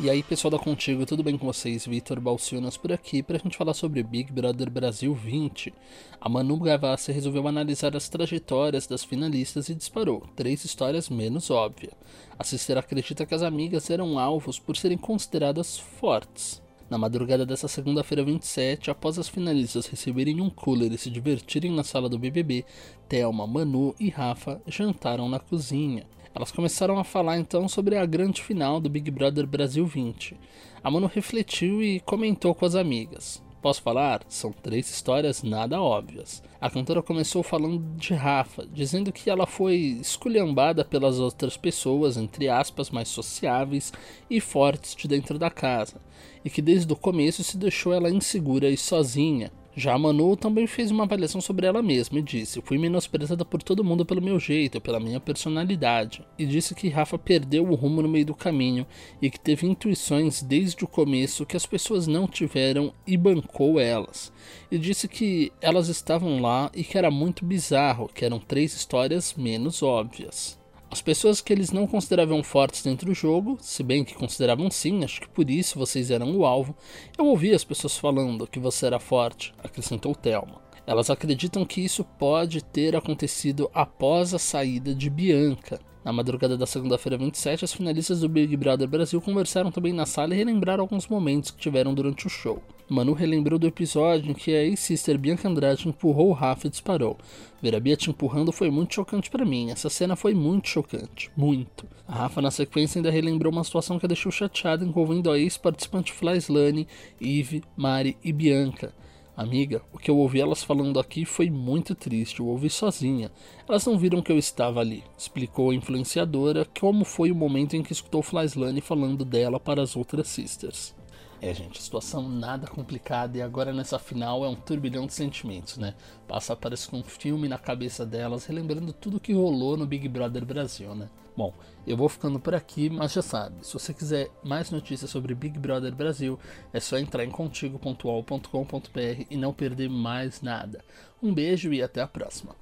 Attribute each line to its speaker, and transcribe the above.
Speaker 1: E aí pessoal da Contigo, tudo bem com vocês? Vitor Balciunas por aqui para a gente falar sobre Big Brother Brasil 20. A Manu Gavassi resolveu analisar as trajetórias das finalistas e disparou três histórias menos óbvias. A Sister acredita que as amigas eram alvos por serem consideradas fortes. Na madrugada dessa segunda-feira 27, após as finalistas receberem um cooler e se divertirem na sala do BBB, Thelma, Manu e Rafa jantaram na cozinha. Elas começaram a falar então sobre a grande final do Big Brother Brasil 20. A Manu refletiu e comentou com as amigas. Posso falar? São três histórias nada óbvias. A cantora começou falando de Rafa, dizendo que ela foi esculhambada pelas outras pessoas, entre aspas, mais sociáveis e fortes de dentro da casa, e que desde o começo se deixou ela insegura e sozinha, já a Manu também fez uma avaliação sobre ela mesma e disse: Fui menosprezada por todo mundo pelo meu jeito, pela minha personalidade. E disse que Rafa perdeu o rumo no meio do caminho e que teve intuições desde o começo que as pessoas não tiveram e bancou elas. E disse que elas estavam lá e que era muito bizarro, que eram três histórias menos óbvias. As pessoas que eles não consideravam fortes dentro do jogo, se bem que consideravam sim, acho que por isso vocês eram o alvo, eu ouvi as pessoas falando que você era forte, acrescentou Thelma. Elas acreditam que isso pode ter acontecido após a saída de Bianca. Na madrugada da segunda-feira 27, as finalistas do Big Brother Brasil conversaram também na sala e relembraram alguns momentos que tiveram durante o show. Manu relembrou do episódio em que a ex-sister Bianca Andrade empurrou o Rafa e disparou. Ver a Bia te empurrando foi muito chocante para mim. Essa cena foi muito chocante. Muito. A Rafa, na sequência, ainda relembrou uma situação que a deixou chateada envolvendo a ex-participante Flyslane, Eve, Mari e Bianca. Amiga, o que eu ouvi elas falando aqui foi muito triste, eu ouvi sozinha. Elas não viram que eu estava ali, explicou a influenciadora como foi o momento em que escutou Flyslane falando dela para as outras sisters. É, gente, situação nada complicada e agora nessa final é um turbilhão de sentimentos, né? Passa parece um filme na cabeça delas, relembrando tudo que rolou no Big Brother Brasil, né? Bom, eu vou ficando por aqui, mas já sabe, se você quiser mais notícias sobre Big Brother Brasil, é só entrar em contigo.com.br e não perder mais nada. Um beijo e até a próxima.